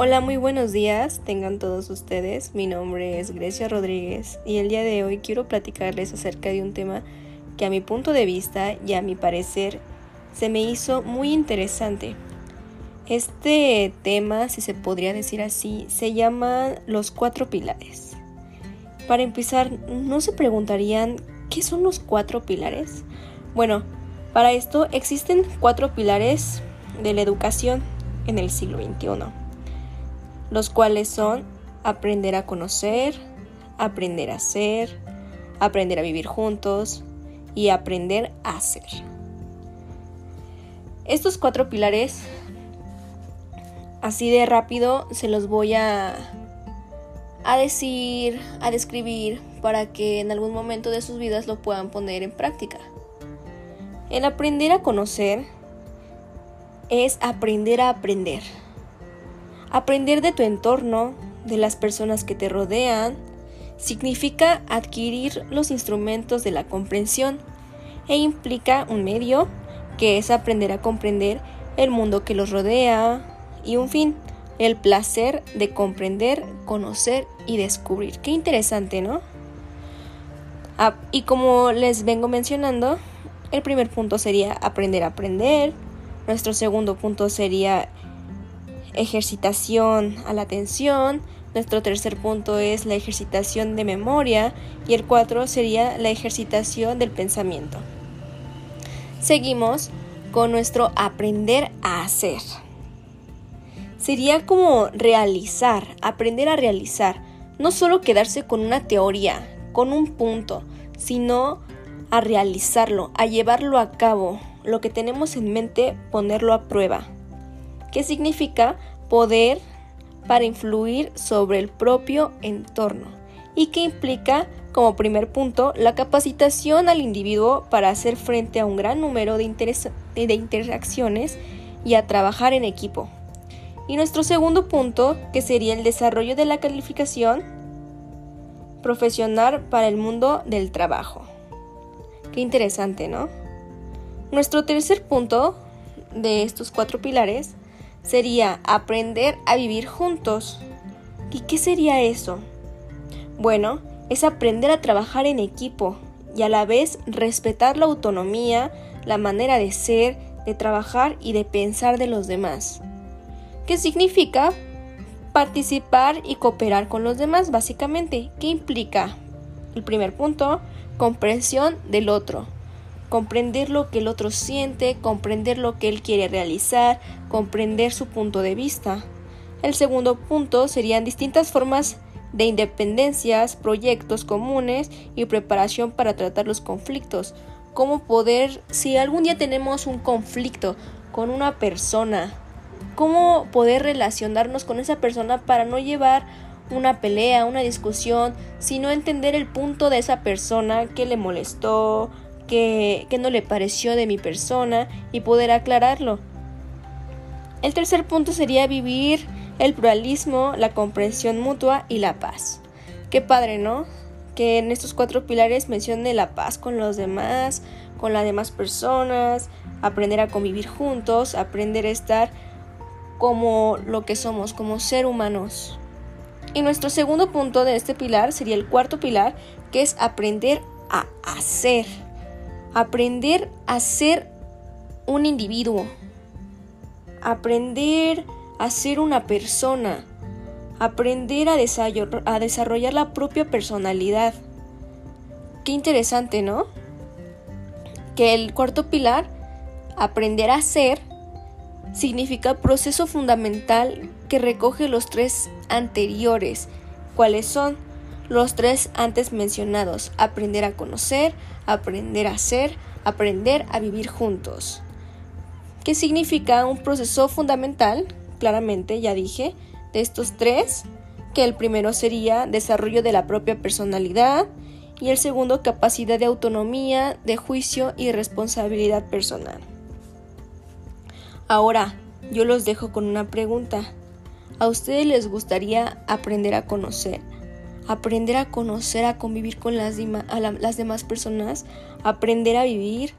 Hola, muy buenos días, tengan todos ustedes. Mi nombre es Grecia Rodríguez y el día de hoy quiero platicarles acerca de un tema que a mi punto de vista y a mi parecer se me hizo muy interesante. Este tema, si se podría decir así, se llama los cuatro pilares. Para empezar, ¿no se preguntarían qué son los cuatro pilares? Bueno, para esto existen cuatro pilares de la educación en el siglo XXI, los cuales son aprender a conocer, aprender a ser, aprender a vivir juntos y aprender a ser. Estos cuatro pilares, así de rápido, se los voy a, a decir, a describir, para que en algún momento de sus vidas lo puedan poner en práctica. El aprender a conocer es aprender a aprender. Aprender de tu entorno, de las personas que te rodean, significa adquirir los instrumentos de la comprensión e implica un medio que es aprender a comprender el mundo que los rodea y un fin, el placer de comprender, conocer y descubrir. Qué interesante, ¿no? Ah, y como les vengo mencionando, el primer punto sería aprender a aprender. Nuestro segundo punto sería ejercitación a la atención. Nuestro tercer punto es la ejercitación de memoria. Y el cuatro sería la ejercitación del pensamiento. Seguimos con nuestro aprender a hacer. Sería como realizar, aprender a realizar. No solo quedarse con una teoría, con un punto, sino a realizarlo, a llevarlo a cabo, lo que tenemos en mente, ponerlo a prueba. ¿Qué significa poder para influir sobre el propio entorno? ¿Y qué implica, como primer punto, la capacitación al individuo para hacer frente a un gran número de, de interacciones y a trabajar en equipo? Y nuestro segundo punto, que sería el desarrollo de la calificación profesional para el mundo del trabajo. Qué interesante, ¿no? Nuestro tercer punto de estos cuatro pilares sería aprender a vivir juntos. ¿Y qué sería eso? Bueno, es aprender a trabajar en equipo y a la vez respetar la autonomía, la manera de ser, de trabajar y de pensar de los demás. ¿Qué significa? Participar y cooperar con los demás, básicamente. ¿Qué implica? El primer punto, comprensión del otro. Comprender lo que el otro siente, comprender lo que él quiere realizar, comprender su punto de vista. El segundo punto serían distintas formas de independencias, proyectos comunes y preparación para tratar los conflictos. Cómo poder, si algún día tenemos un conflicto con una persona, cómo poder relacionarnos con esa persona para no llevar una pelea, una discusión, sino entender el punto de esa persona, que le molestó, que, no le pareció de mi persona y poder aclararlo. El tercer punto sería vivir el pluralismo, la comprensión mutua y la paz. Qué padre, ¿no? Que en estos cuatro pilares mencione la paz con los demás, con las demás personas, aprender a convivir juntos, aprender a estar como lo que somos, como ser humanos. Y nuestro segundo punto de este pilar sería el cuarto pilar, que es aprender a hacer. Aprender a ser un individuo. Aprender a ser una persona. Aprender a, desarrollar la propia personalidad. Qué interesante, ¿no? Que el cuarto pilar, aprender a ser, significa proceso fundamental que recoge los tres anteriores, cuáles son los tres antes mencionados, aprender a conocer, aprender a ser, aprender a vivir juntos. ¿Qué significa un proceso fundamental? Claramente, ya dije, de estos tres, que el primero sería desarrollo de la propia personalidad y el segundo capacidad de autonomía, de juicio y responsabilidad personal. Ahora, yo los dejo con una pregunta. ¿A ustedes les gustaría aprender a conocer? Aprender a conocer, a convivir con las, las demás personas, aprender a vivir,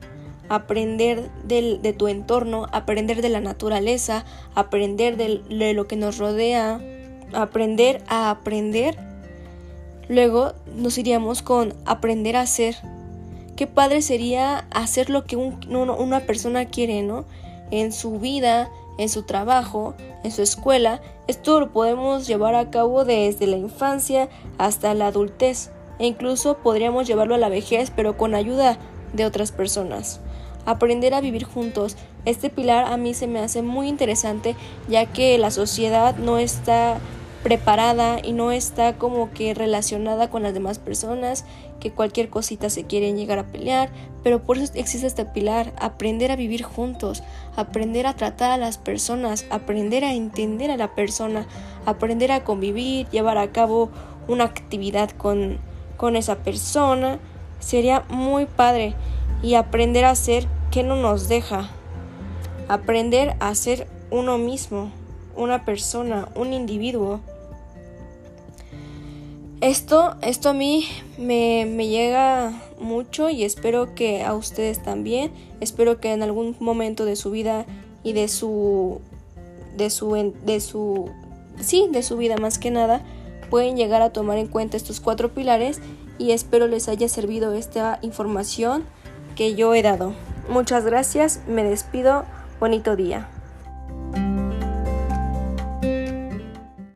aprender de tu entorno, aprender de la naturaleza, aprender de, de lo que nos rodea, aprender a aprender. Luego nos iríamos con aprender a hacer. Qué padre sería hacer lo que una persona quiere, ¿no? En su vida, en su trabajo, en su escuela. Esto lo podemos llevar a cabo desde la infancia hasta la adultez e incluso podríamos llevarlo a la vejez, pero con ayuda de otras personas. Aprender a vivir juntos. Este pilar a mí se me hace muy interesante ya que la sociedad no está preparada y no está como que relacionada con las demás personas, que cualquier cosita se quieren llegar a pelear, pero por eso existe este pilar, aprender a vivir juntos, aprender a tratar a las personas, aprender a entender a la persona, aprender a convivir, llevar a cabo una actividad con, con esa persona, sería muy padre y aprender a ser que no nos deja, aprender a ser uno mismo, una persona, un individuo. Esto, esto a mí me, me, llega mucho y espero que a ustedes también. Espero que en algún momento de su vida y de su, de su, de su, sí, de su vida más que nada, pueden llegar a tomar en cuenta estos cuatro pilares y espero les haya servido esta información que yo he dado. Muchas gracias, me despido, bonito día.